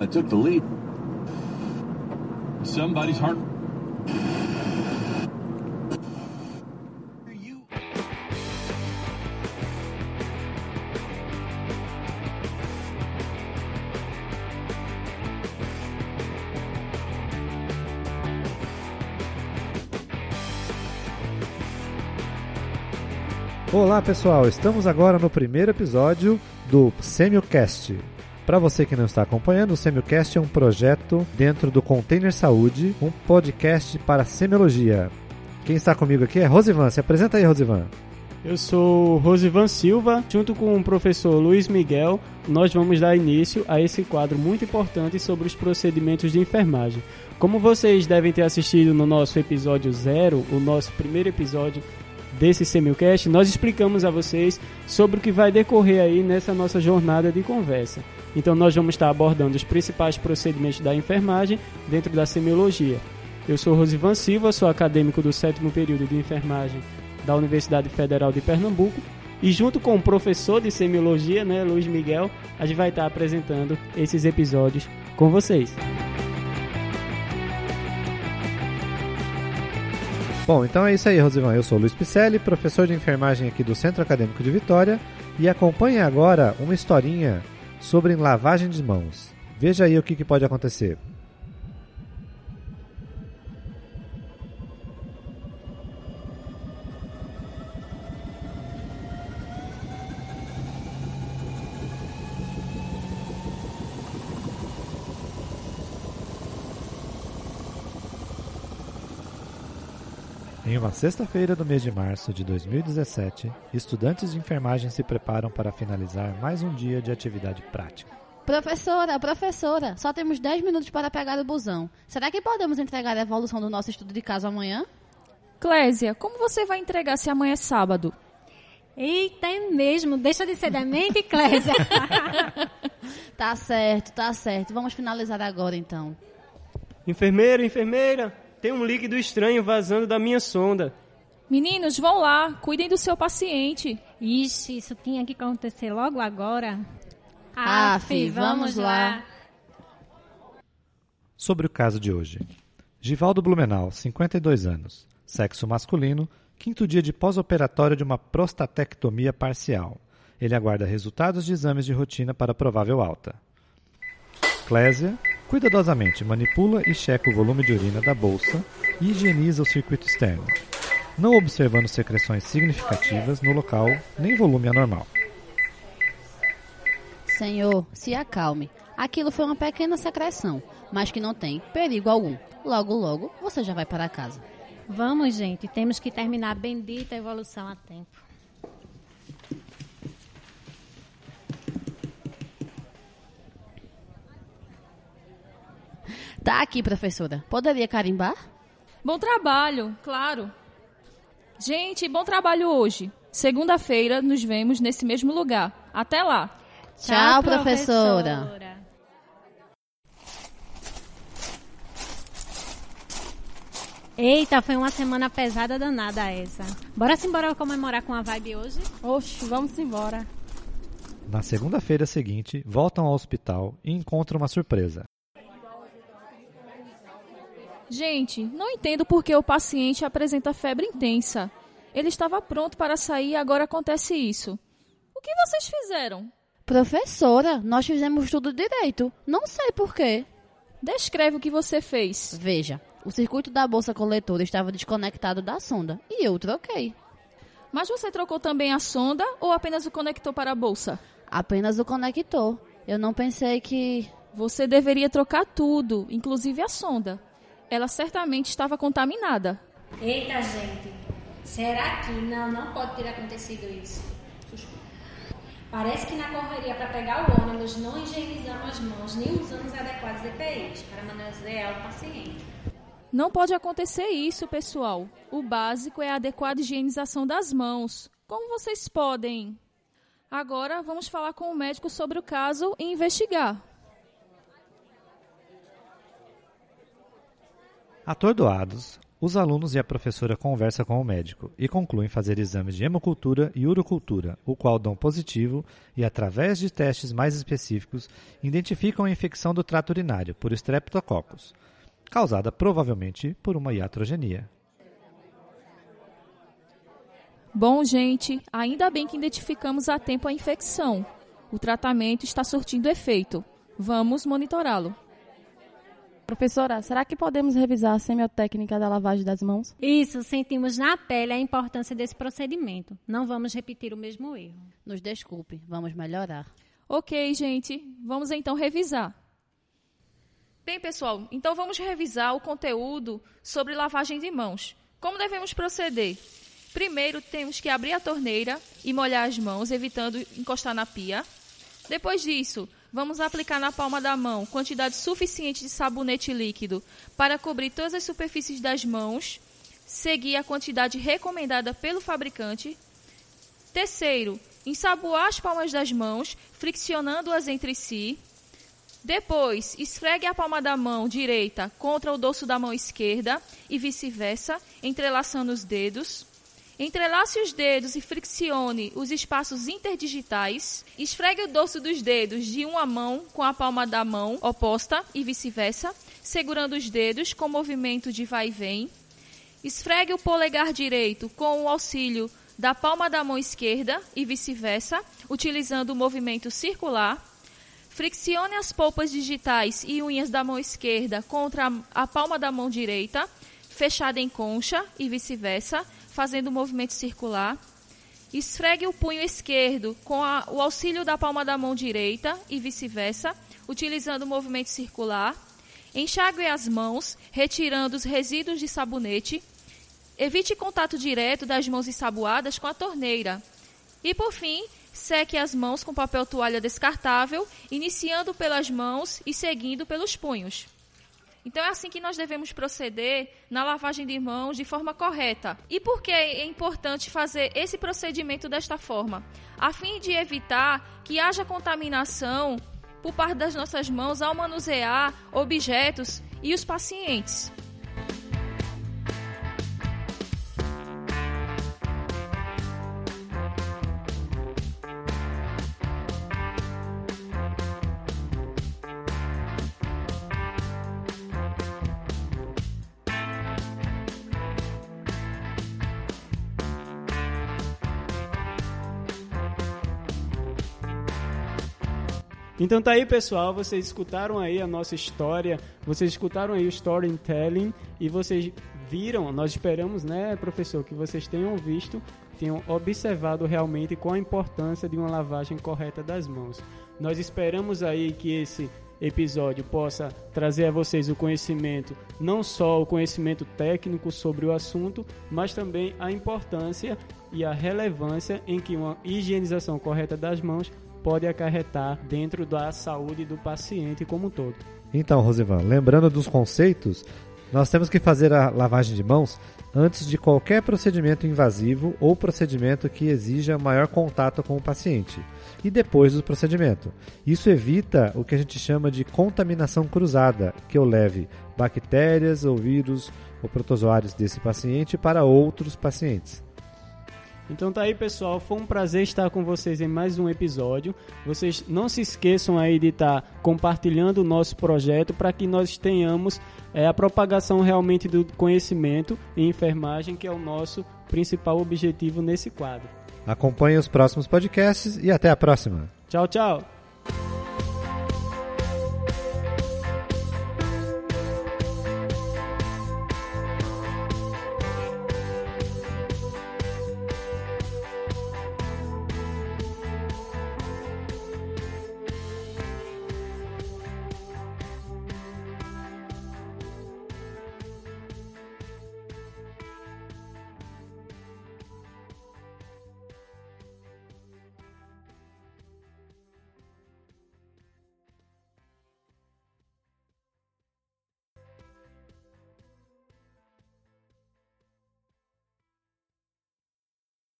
I took the lead. Somebody's heart. Olá pessoal, estamos agora no primeiro episódio do Semiocast. Para você que não está acompanhando, o Semiocast é um projeto dentro do Container Saúde, um podcast para semiologia. Quem está comigo aqui é Rosivan. Se apresenta aí, Rosivan. Eu sou Rosivan Silva, junto com o professor Luiz Miguel, nós vamos dar início a esse quadro muito importante sobre os procedimentos de enfermagem. Como vocês devem ter assistido no nosso episódio zero, o nosso primeiro episódio desse Semilcast, nós explicamos a vocês sobre o que vai decorrer aí nessa nossa jornada de conversa. Então nós vamos estar abordando os principais procedimentos da enfermagem dentro da semiologia. Eu sou Rosivan Silva, sou acadêmico do sétimo período de enfermagem da Universidade Federal de Pernambuco e junto com o professor de semiologia, né, Luiz Miguel, a gente vai estar apresentando esses episódios com vocês. Bom, então é isso aí, Rosivan. Eu sou Luiz Picelli, professor de enfermagem aqui do Centro Acadêmico de Vitória e acompanhe agora uma historinha sobre lavagem de mãos. Veja aí o que, que pode acontecer. Em uma sexta-feira do mês de março de 2017, estudantes de enfermagem se preparam para finalizar mais um dia de atividade prática. Professora, professora, só temos 10 minutos para pegar o busão. Será que podemos entregar a evolução do nosso estudo de caso amanhã? Clésia, como você vai entregar se amanhã é sábado? Eita, é mesmo. Deixa de ser demente, Clésia. tá certo, tá certo. Vamos finalizar agora então. Enfermeira, enfermeira, tem um líquido estranho vazando da minha sonda. Meninos, vão lá, cuidem do seu paciente. Ixi, isso tinha que acontecer logo agora. Aff, vamos lá. Sobre o caso de hoje. Givaldo Blumenau, 52 anos, sexo masculino, quinto dia de pós-operatório de uma prostatectomia parcial. Ele aguarda resultados de exames de rotina para provável alta. Clésia, cuidadosamente manipula e checa o volume de urina da bolsa e higieniza o circuito externo, não observando secreções significativas no local nem volume anormal. Senhor, se acalme. Aquilo foi uma pequena secreção, mas que não tem perigo algum. Logo, logo, você já vai para casa. Vamos, gente. Temos que terminar a bendita evolução a tempo. Tá aqui, professora. Poderia carimbar? Bom trabalho, claro. Gente, bom trabalho hoje. Segunda-feira nos vemos nesse mesmo lugar. Até lá. Tchau, professora. Eita, foi uma semana pesada danada essa. Bora se embora comemorar com a vibe hoje? Oxe, vamos embora. Na segunda-feira seguinte, voltam ao hospital e encontram uma surpresa. Gente, não entendo por que o paciente apresenta febre intensa. Ele estava pronto para sair e agora acontece isso. O que vocês fizeram? Professora, nós fizemos tudo direito. Não sei por quê. Descreve o que você fez. Veja, o circuito da bolsa coletora estava desconectado da sonda e eu troquei. Mas você trocou também a sonda ou apenas o conector para a bolsa? Apenas o conector. Eu não pensei que. Você deveria trocar tudo, inclusive a sonda. Ela certamente estava contaminada. Eita, gente. Será que não, não pode ter acontecido isso? Parece que na correria para pegar o ônibus não higienizamos as mãos nem usamos os adequados EPIs para manusear o paciente. Não pode acontecer isso, pessoal. O básico é a adequada higienização das mãos. Como vocês podem? Agora vamos falar com o médico sobre o caso e investigar. Atordoados, Os alunos e a professora conversam com o médico e concluem fazer exames de hemocultura e urocultura, o qual dão positivo e, através de testes mais específicos, identificam a infecção do trato urinário por Streptococcus, causada provavelmente por uma iatrogenia. Bom, gente, ainda bem que identificamos a tempo a infecção. O tratamento está surtindo efeito. Vamos monitorá-lo. Professora, será que podemos revisar a semiotécnica da lavagem das mãos? Isso, sentimos na pele a importância desse procedimento. Não vamos repetir o mesmo erro. Nos desculpe, vamos melhorar. Ok, gente, vamos então revisar. Bem, pessoal, então vamos revisar o conteúdo sobre lavagem de mãos. Como devemos proceder? Primeiro, temos que abrir a torneira e molhar as mãos, evitando encostar na pia. Depois disso, Vamos aplicar na palma da mão quantidade suficiente de sabonete líquido para cobrir todas as superfícies das mãos. Seguir a quantidade recomendada pelo fabricante. Terceiro, ensaboar as palmas das mãos, friccionando-as entre si. Depois, esfregue a palma da mão direita contra o dorso da mão esquerda e vice-versa, entrelaçando os dedos. Entrelace os dedos e friccione os espaços interdigitais. Esfregue o dorso dos dedos de uma mão com a palma da mão oposta e vice-versa, segurando os dedos com movimento de vai e vem. Esfregue o polegar direito com o auxílio da palma da mão esquerda e vice-versa, utilizando o movimento circular. Friccione as polpas digitais e unhas da mão esquerda contra a palma da mão direita, fechada em concha e vice-versa, fazendo o um movimento circular. Esfregue o punho esquerdo com a, o auxílio da palma da mão direita e vice-versa, utilizando o movimento circular. Enxague as mãos, retirando os resíduos de sabonete. Evite contato direto das mãos ensaboadas com a torneira. E por fim, seque as mãos com papel toalha descartável, iniciando pelas mãos e seguindo pelos punhos. Então é assim que nós devemos proceder na lavagem de mãos de forma correta. E por que é importante fazer esse procedimento desta forma? A fim de evitar que haja contaminação por parte das nossas mãos ao manusear objetos e os pacientes. Então tá aí, pessoal, vocês escutaram aí a nossa história, vocês escutaram aí o storytelling e vocês viram, nós esperamos, né, professor, que vocês tenham visto, tenham observado realmente qual a importância de uma lavagem correta das mãos. Nós esperamos aí que esse episódio possa trazer a vocês o conhecimento, não só o conhecimento técnico sobre o assunto, mas também a importância e a relevância em que uma higienização correta das mãos pode acarretar dentro da saúde do paciente como um todo. Então, Rosivan, lembrando dos conceitos, nós temos que fazer a lavagem de mãos antes de qualquer procedimento invasivo ou procedimento que exija maior contato com o paciente e depois do procedimento. Isso evita o que a gente chama de contaminação cruzada, que eu leve bactérias ou vírus ou protozoários desse paciente para outros pacientes. Então tá aí, pessoal. Foi um prazer estar com vocês em mais um episódio. Vocês não se esqueçam aí de estar compartilhando o nosso projeto para que nós tenhamos é, a propagação realmente do conhecimento em enfermagem, que é o nosso principal objetivo nesse quadro. Acompanhe os próximos podcasts e até a próxima. Tchau, tchau.